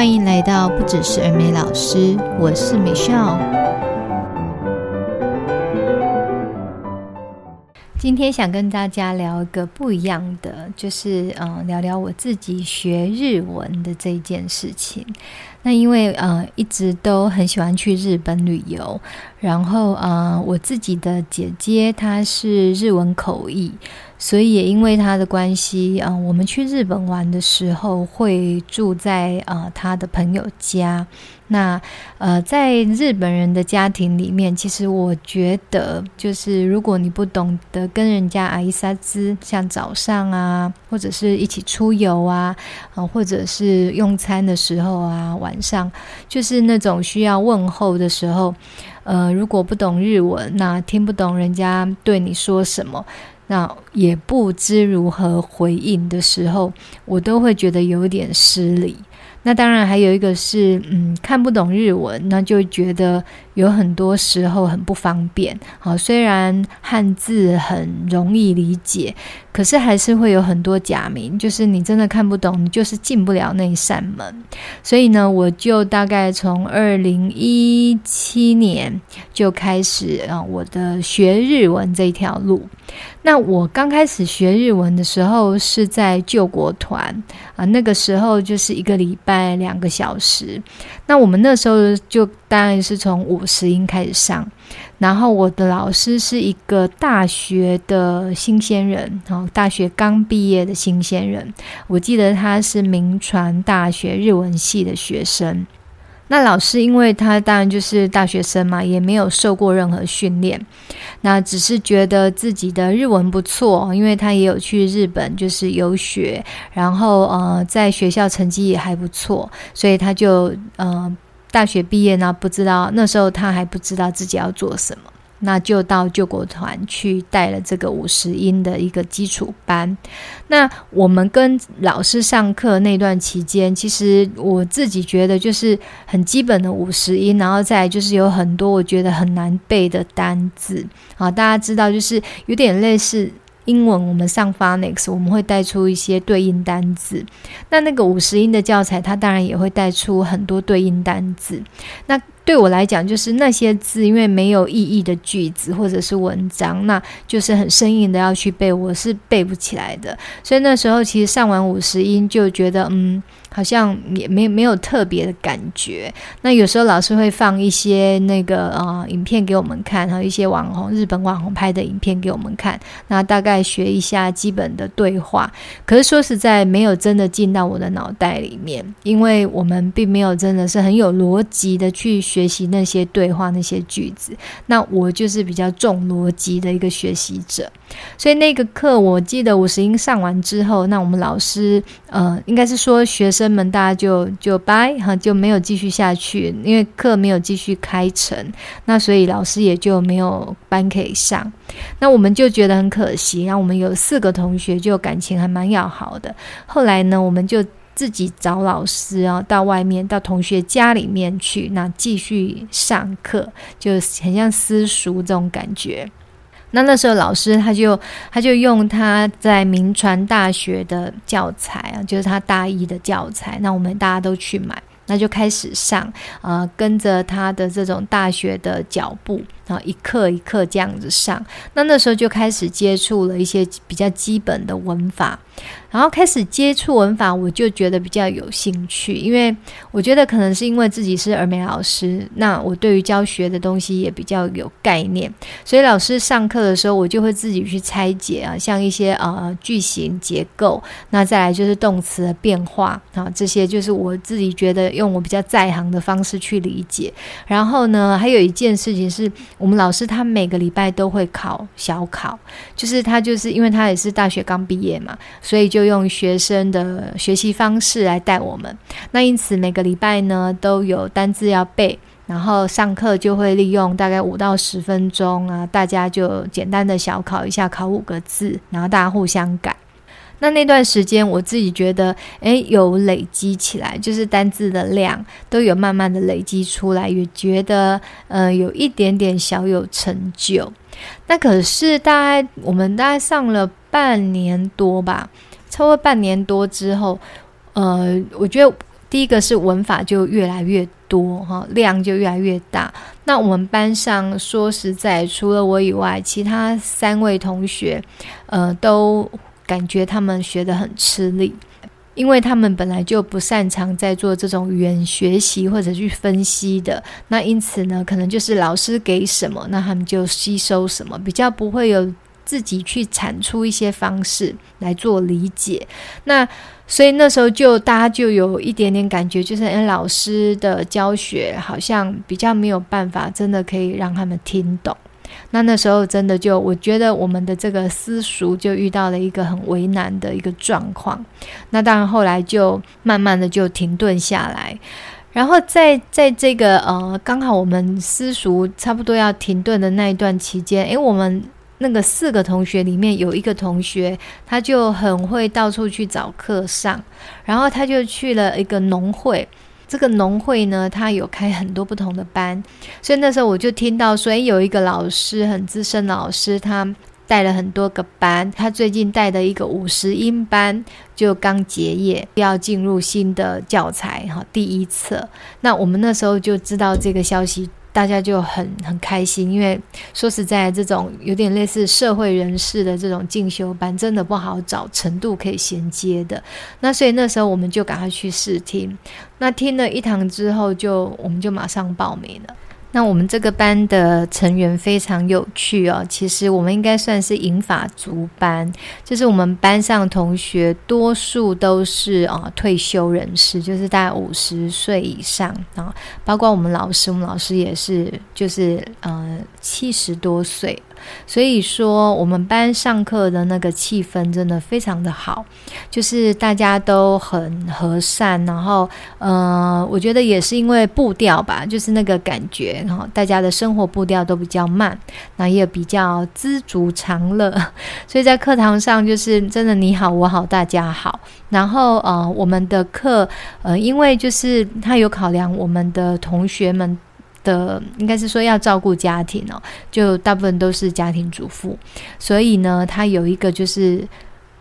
欢迎来到不只是耳美老师，我是美少。今天想跟大家聊一个不一样的，就是嗯，聊聊我自己学日文的这件事情。那因为呃一直都很喜欢去日本旅游，然后呃我自己的姐姐她是日文口译，所以也因为她的关系，呃我们去日本玩的时候会住在呃她的朋友家。那呃在日本人的家庭里面，其实我觉得就是如果你不懂得跟人家阿伊萨兹，像早上啊，或者是一起出游啊，呃或者是用餐的时候啊晚。晚上就是那种需要问候的时候，呃，如果不懂日文，那听不懂人家对你说什么，那也不知如何回应的时候，我都会觉得有点失礼。那当然还有一个是，嗯，看不懂日文，那就觉得有很多时候很不方便。好，虽然汉字很容易理解，可是还是会有很多假名，就是你真的看不懂，你就是进不了那一扇门。所以呢，我就大概从二零一七年就开始啊，我的学日文这条路。那我刚开始学日文的时候是在救国团啊，那个时候就是一个礼拜两个小时。那我们那时候就当然是从五十音开始上，然后我的老师是一个大学的新鲜人，哦，大学刚毕业的新鲜人。我记得他是名传大学日文系的学生。那老师，因为他当然就是大学生嘛，也没有受过任何训练，那只是觉得自己的日文不错，因为他也有去日本就是游学，然后呃在学校成绩也还不错，所以他就呃大学毕业呢，不知道那时候他还不知道自己要做什么。那就到救国团去带了这个五十音的一个基础班。那我们跟老师上课那段期间，其实我自己觉得就是很基本的五十音，然后再就是有很多我觉得很难背的单字。好，大家知道就是有点类似英文，我们上 Phonics 我们会带出一些对应单字。那那个五十音的教材，它当然也会带出很多对应单字。那对我来讲，就是那些字，因为没有意义的句子或者是文章，那就是很生硬的要去背，我是背不起来的。所以那时候其实上完五十音就觉得，嗯，好像也没没有特别的感觉。那有时候老师会放一些那个、呃、影片给我们看，还有一些网红日本网红拍的影片给我们看，那大概学一下基本的对话。可是说实在，没有真的进到我的脑袋里面，因为我们并没有真的是很有逻辑的去学。习那些对话、那些句子，那我就是比较重逻辑的一个学习者，所以那个课我记得五十音上完之后，那我们老师呃，应该是说学生们大家就就拜哈，就没有继续下去，因为课没有继续开成，那所以老师也就没有班可以上，那我们就觉得很可惜，然后我们有四个同学就感情还蛮要好的，后来呢，我们就。自己找老师啊，到外面到同学家里面去，那继续上课，就很像私塾这种感觉。那那时候老师他就他就用他在民传大学的教材啊，就是他大一的教材，那我们大家都去买，那就开始上，啊，跟着他的这种大学的脚步。啊，一课一课这样子上，那那时候就开始接触了一些比较基本的文法，然后开始接触文法，我就觉得比较有兴趣，因为我觉得可能是因为自己是儿美老师，那我对于教学的东西也比较有概念，所以老师上课的时候，我就会自己去拆解啊，像一些呃句型结构，那再来就是动词的变化啊，这些就是我自己觉得用我比较在行的方式去理解，然后呢，还有一件事情是。我们老师他每个礼拜都会考小考，就是他就是因为他也是大学刚毕业嘛，所以就就用学生的学习方式来带我们。那因此每个礼拜呢都有单字要背，然后上课就会利用大概五到十分钟啊，大家就简单的小考一下，考五个字，然后大家互相改。那那段时间，我自己觉得，诶，有累积起来，就是单字的量都有慢慢的累积出来，也觉得，呃，有一点点小有成就。那可是大概我们大概上了半年多吧，超过半年多之后，呃，我觉得第一个是文法就越来越多哈，量就越来越大。那我们班上说实在，除了我以外，其他三位同学，呃，都感觉他们学得很吃力，因为他们本来就不擅长在做这种语言学习或者去分析的。那因此呢，可能就是老师给什么，那他们就吸收什么，比较不会有自己去产出一些方式来做理解。那所以那时候就大家就有一点点感觉，就是诶，老师的教学好像比较没有办法，真的可以让他们听懂。那那时候真的就，我觉得我们的这个私塾就遇到了一个很为难的一个状况。那当然后来就慢慢的就停顿下来，然后在在这个呃刚好我们私塾差不多要停顿的那一段期间，诶，我们。那个四个同学里面有一个同学，他就很会到处去找课上，然后他就去了一个农会。这个农会呢，他有开很多不同的班，所以那时候我就听到说，诶，有一个老师很资深的老师，他带了很多个班，他最近带的一个五十音班就刚结业，要进入新的教材哈，第一册。那我们那时候就知道这个消息。大家就很很开心，因为说实在，这种有点类似社会人士的这种进修班，真的不好找程度可以衔接的。那所以那时候我们就赶快去试听，那听了一堂之后就，我们就马上报名了。那我们这个班的成员非常有趣哦，其实我们应该算是银发族班，就是我们班上同学多数都是啊退休人士，就是大概五十岁以上啊，包括我们老师，我们老师也是就是呃七十多岁。所以说，我们班上课的那个气氛真的非常的好，就是大家都很和善，然后，呃，我觉得也是因为步调吧，就是那个感觉，然后大家的生活步调都比较慢，那也比较知足常乐，所以在课堂上就是真的你好我好大家好，然后呃，我们的课，呃，因为就是他有考量我们的同学们。的应该是说要照顾家庭哦，就大部分都是家庭主妇，所以呢，他有一个就是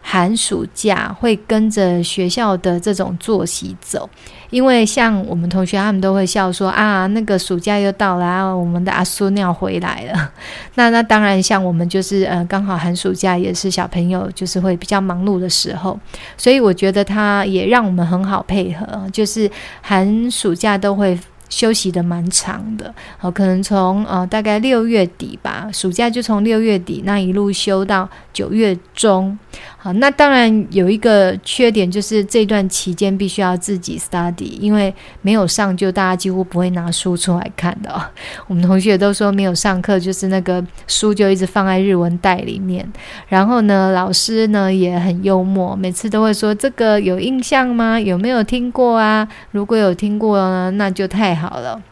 寒暑假会跟着学校的这种作息走，因为像我们同学他们都会笑说啊，那个暑假又到了啊，我们的阿孙要回来了。那 那当然，像我们就是呃，刚好寒暑假也是小朋友就是会比较忙碌的时候，所以我觉得他也让我们很好配合，就是寒暑假都会。休息的蛮长的，好，可能从呃大概六月底吧，暑假就从六月底那一路休到九月中。好，那当然有一个缺点，就是这段期间必须要自己 study，因为没有上就大家几乎不会拿书出来看的哦。我们同学都说没有上课，就是那个书就一直放在日文袋里面。然后呢，老师呢也很幽默，每次都会说这个有印象吗？有没有听过啊？如果有听过呢，那就太好了。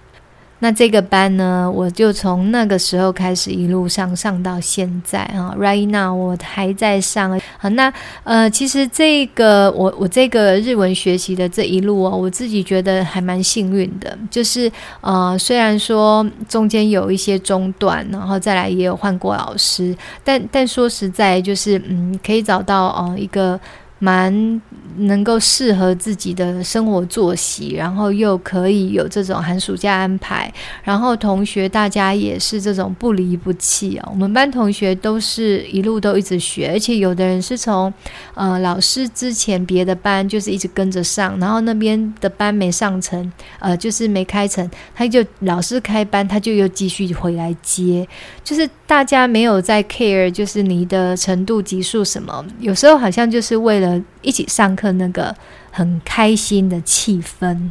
那这个班呢，我就从那个时候开始一路上上到现在啊，right now 我还在上。好，那呃，其实这个我我这个日文学习的这一路哦，我自己觉得还蛮幸运的，就是呃，虽然说中间有一些中断，然后再来也有换过老师，但但说实在，就是嗯，可以找到呃一个。蛮能够适合自己的生活作息，然后又可以有这种寒暑假安排，然后同学大家也是这种不离不弃哦。我们班同学都是一路都一直学，而且有的人是从呃老师之前别的班就是一直跟着上，然后那边的班没上成，呃就是没开成，他就老师开班，他就又继续回来接，就是大家没有在 care，就是你的程度级数什么，有时候好像就是为了。一起上课那个很开心的气氛。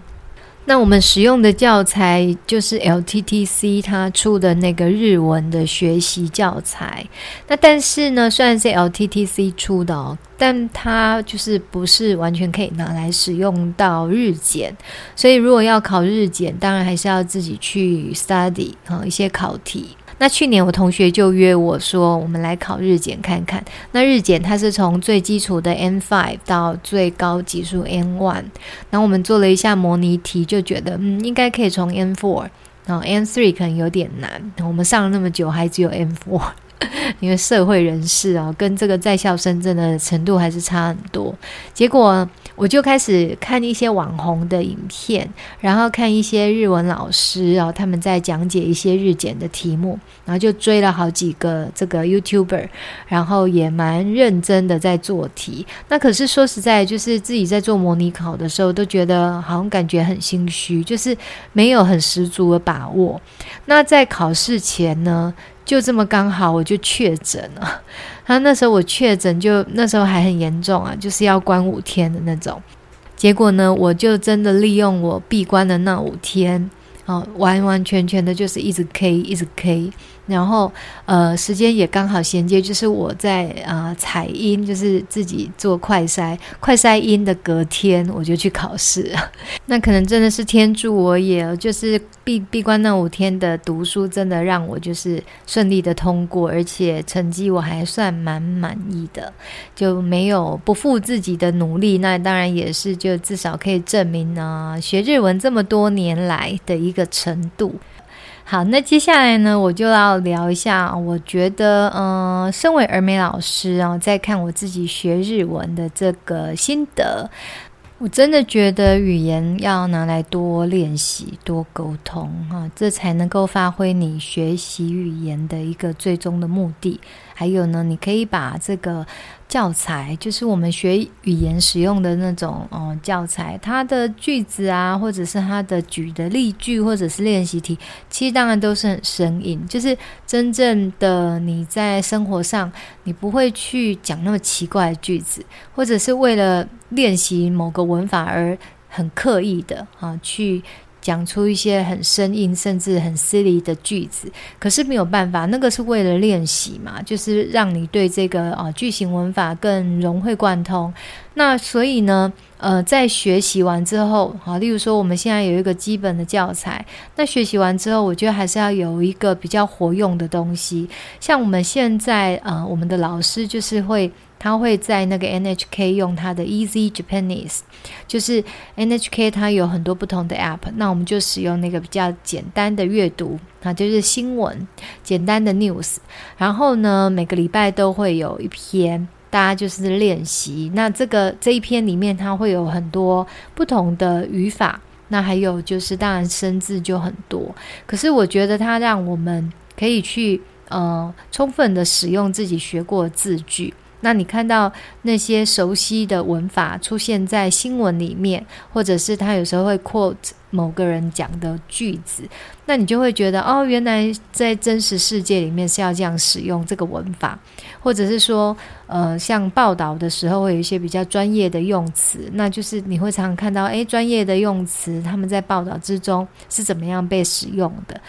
那我们使用的教材就是 LTTC 他出的那个日文的学习教材。那但是呢，虽然是 LTTC 出的哦，但它就是不是完全可以拿来使用到日检。所以如果要考日检，当然还是要自己去 study 啊一些考题。那去年我同学就约我说，我们来考日检看看。那日检它是从最基础的 N five 到最高级数 N one，。然后我们做了一下模拟题，就觉得嗯，应该可以从 N four，。然后 N three 可能有点难。我们上了那么久，还只有 N four。因为社会人士啊，跟这个在校生真的程度还是差很多。结果我就开始看一些网红的影片，然后看一些日文老师啊，他们在讲解一些日检的题目，然后就追了好几个这个 YouTuber，然后也蛮认真的在做题。那可是说实在，就是自己在做模拟考的时候，都觉得好像感觉很心虚，就是没有很十足的把握。那在考试前呢，就这么刚好我就确诊了。他那时候我确诊，就那时候还很严重啊，就是要关五天的那种。结果呢，我就真的利用我闭关的那五天，哦，完完全全的就是一直 K，一直 K。然后，呃，时间也刚好衔接，就是我在啊采阴，就是自己做快筛，快筛阴的隔天我就去考试。那可能真的是天助我也，就是闭闭关那五天的读书，真的让我就是顺利的通过，而且成绩我还算蛮满意的，就没有不负自己的努力。那当然也是，就至少可以证明呢，学日文这么多年来的一个程度。好，那接下来呢，我就要聊一下，我觉得，嗯、身为儿美老师啊，在看我自己学日文的这个心得，我真的觉得语言要拿来多练习、多沟通啊，这才能够发挥你学习语言的一个最终的目的。还有呢，你可以把这个。教材就是我们学语言使用的那种哦，教材，它的句子啊，或者是它的举的例句，或者是练习题，其实当然都是很生硬。就是真正的你在生活上，你不会去讲那么奇怪的句子，或者是为了练习某个文法而很刻意的啊去。讲出一些很生硬甚至很失礼的句子，可是没有办法，那个是为了练习嘛，就是让你对这个啊句型文法更融会贯通。那所以呢，呃，在学习完之后，好，例如说我们现在有一个基本的教材，那学习完之后，我觉得还是要有一个比较活用的东西。像我们现在呃，我们的老师就是会。他会在那个 NHK 用他的 Easy Japanese，就是 NHK 它有很多不同的 App，那我们就使用那个比较简单的阅读啊，就是新闻简单的 News，然后呢，每个礼拜都会有一篇，大家就是练习。那这个这一篇里面，它会有很多不同的语法，那还有就是当然生字就很多，可是我觉得它让我们可以去呃充分的使用自己学过的字句。那你看到那些熟悉的文法出现在新闻里面，或者是他有时候会 quote 某个人讲的句子，那你就会觉得哦，原来在真实世界里面是要这样使用这个文法，或者是说，呃，像报道的时候会有一些比较专业的用词，那就是你会常常看到，诶，专业的用词他们在报道之中是怎么样被使用的。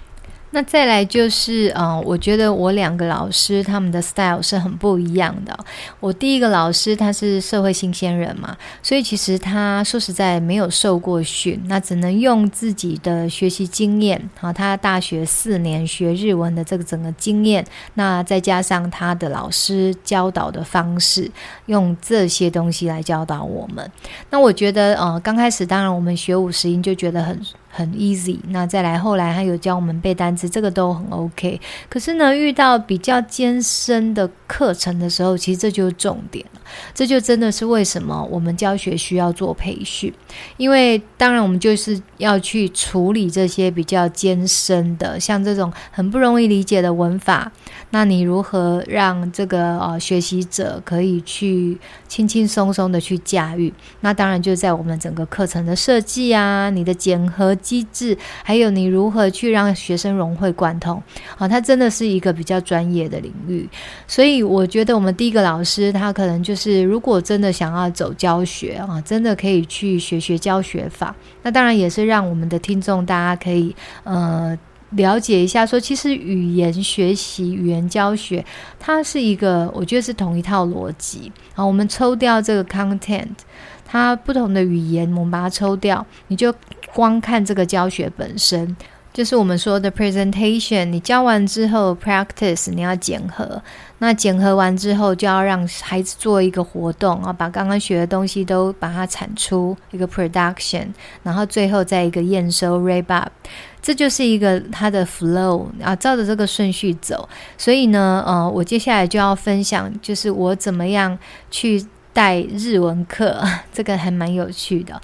那再来就是，嗯，我觉得我两个老师他们的 style 是很不一样的。我第一个老师他是社会新鲜人嘛，所以其实他说实在没有受过训，那只能用自己的学习经验，啊，他大学四年学日文的这个整个经验，那再加上他的老师教导的方式，用这些东西来教导我们。那我觉得，呃，刚开始当然我们学五十音就觉得很。很 easy，那再来后来还有教我们背单词，这个都很 OK。可是呢，遇到比较艰深的课程的时候，其实这就是重点了。这就真的是为什么我们教学需要做培训，因为当然我们就是要去处理这些比较艰深的，像这种很不容易理解的文法。那你如何让这个呃学习者可以去轻轻松松的去驾驭？那当然就在我们整个课程的设计啊，你的检核。机制，还有你如何去让学生融会贯通，啊，它真的是一个比较专业的领域。所以我觉得我们第一个老师，他可能就是如果真的想要走教学啊，真的可以去学学教学法。那当然也是让我们的听众大家可以呃了解一下，说其实语言学习、语言教学，它是一个我觉得是同一套逻辑。好，我们抽掉这个 content。它不同的语言，我们把它抽掉，你就光看这个教学本身，就是我们说的 presentation，你教完之后 practice，你要检核。那检核完之后，就要让孩子做一个活动啊，把刚刚学的东西都把它产出一个 production，然后最后再一个验收 rap up，这就是一个它的 flow 啊，照着这个顺序走。所以呢，呃，我接下来就要分享，就是我怎么样去带日文课，这个还蛮有趣的。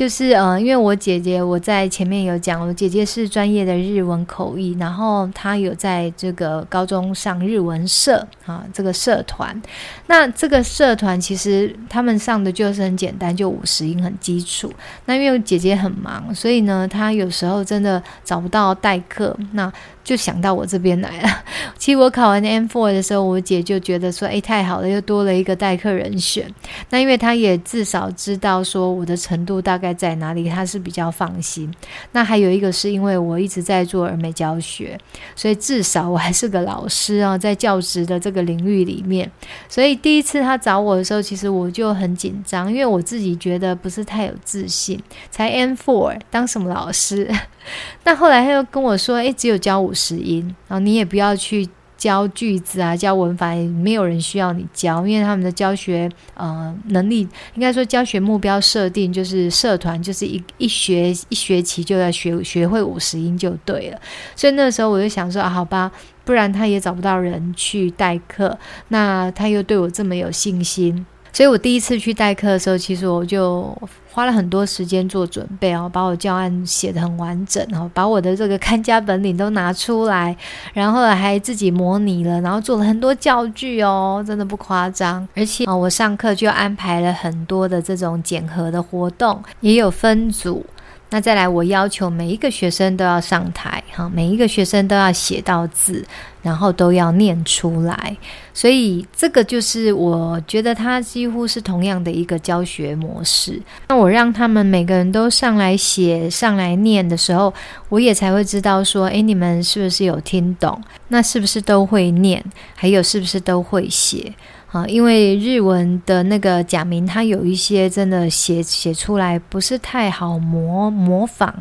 就是呃，因为我姐姐我在前面有讲，我姐姐是专业的日文口译，然后她有在这个高中上日文社啊，这个社团。那这个社团其实他们上的就是很简单，就五十音很基础。那因为姐姐很忙，所以呢，她有时候真的找不到代课，那就想到我这边来了。其实我考完 M4 的时候，我姐就觉得说，哎，太好了，又多了一个代课人选。那因为她也至少知道说我的程度大概。在哪里，他是比较放心。那还有一个是因为我一直在做儿美教学，所以至少我还是个老师啊，在教职的这个领域里面。所以第一次他找我的时候，其实我就很紧张，因为我自己觉得不是太有自信，才 M4 当什么老师？但后来他又跟我说：“哎，只有教五十音，然后你也不要去。”教句子啊，教文法，没有人需要你教，因为他们的教学呃能力，应该说教学目标设定就是社团，就是一一学一学期就要学学会五十音就对了。所以那时候我就想说啊，好吧，不然他也找不到人去代课，那他又对我这么有信心。所以我第一次去代课的时候，其实我就花了很多时间做准备哦，把我教案写得很完整哦，把我的这个看家本领都拿出来，然后还自己模拟了，然后做了很多教具哦，真的不夸张。而且啊，我上课就安排了很多的这种检核的活动，也有分组。那再来，我要求每一个学生都要上台，哈，每一个学生都要写到字，然后都要念出来。所以这个就是我觉得它几乎是同样的一个教学模式。那我让他们每个人都上来写、上来念的时候，我也才会知道说，诶，你们是不是有听懂？那是不是都会念？还有是不是都会写？啊，因为日文的那个假名，它有一些真的写写出来不是太好模模仿。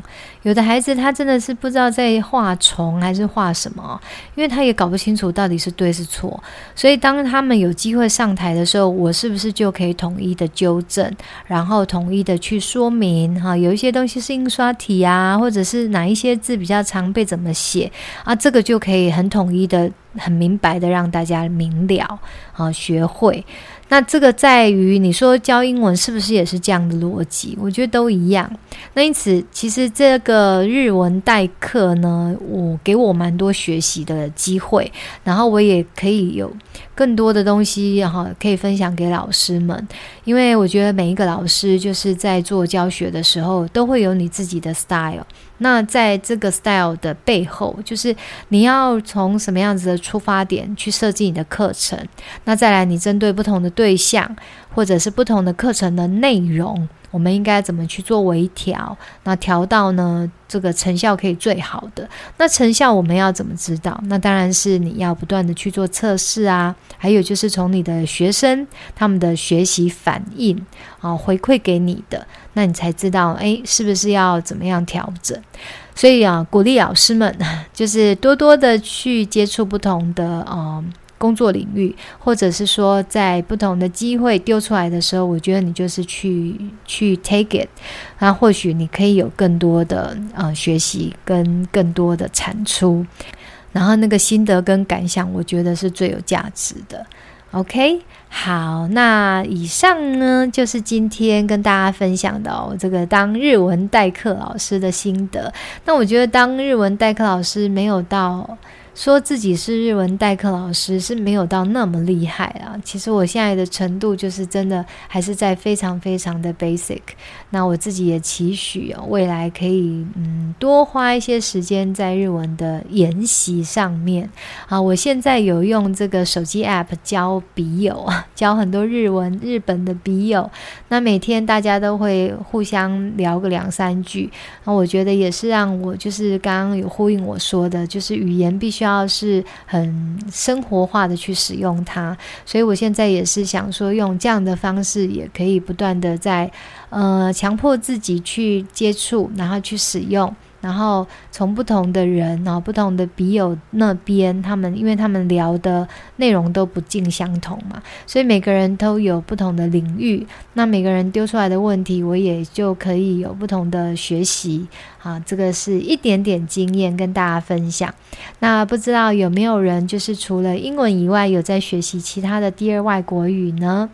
有的孩子他真的是不知道在画虫还是画什么，因为他也搞不清楚到底是对是错。所以当他们有机会上台的时候，我是不是就可以统一的纠正，然后统一的去说明？哈，有一些东西是印刷体啊，或者是哪一些字比较常被怎么写啊？这个就可以很统一的。很明白的让大家明了啊，学会。那这个在于你说教英文是不是也是这样的逻辑？我觉得都一样。那因此，其实这个日文代课呢，我给我蛮多学习的机会，然后我也可以有更多的东西哈，可以分享给老师们。因为我觉得每一个老师就是在做教学的时候，都会有你自己的 style。那在这个 style 的背后，就是你要从什么样子的出发点去设计你的课程。那再来，你针对不同的对象，或者是不同的课程的内容，我们应该怎么去做微调？那调到呢，这个成效可以最好的。那成效我们要怎么知道？那当然是你要不断的去做测试啊，还有就是从你的学生他们的学习反应啊回馈给你的。那你才知道，诶，是不是要怎么样调整？所以啊，鼓励老师们 就是多多的去接触不同的呃工作领域，或者是说在不同的机会丢出来的时候，我觉得你就是去去 take it，那或许你可以有更多的呃学习跟更多的产出，然后那个心得跟感想，我觉得是最有价值的。OK，好，那以上呢就是今天跟大家分享的哦，这个当日文代课老师的心得。那我觉得当日文代课老师没有到。说自己是日文代课老师是没有到那么厉害啊。其实我现在的程度就是真的还是在非常非常的 basic。那我自己也期许哦，未来可以嗯多花一些时间在日文的研习上面啊。我现在有用这个手机 app 交笔友，交很多日文日本的笔友。那每天大家都会互相聊个两三句。那我觉得也是让我就是刚刚有呼应我说的，就是语言必须要。要是很生活化的去使用它，所以我现在也是想说，用这样的方式也可以不断的在呃强迫自己去接触，然后去使用，然后从不同的人，然后不同的笔友那边，他们因为他们聊的内容都不尽相同嘛，所以每个人都有不同的领域。那每个人丢出来的问题，我也就可以有不同的学习。啊，这个是一点点经验跟大家分享。那不知道有没有人就是除了英文以外，有在学习其他的第二外国语呢？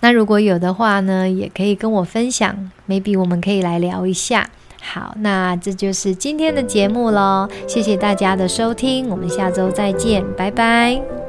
那如果有的话呢，也可以跟我分享，maybe 我们可以来聊一下。好，那这就是今天的节目喽，谢谢大家的收听，我们下周再见，拜拜。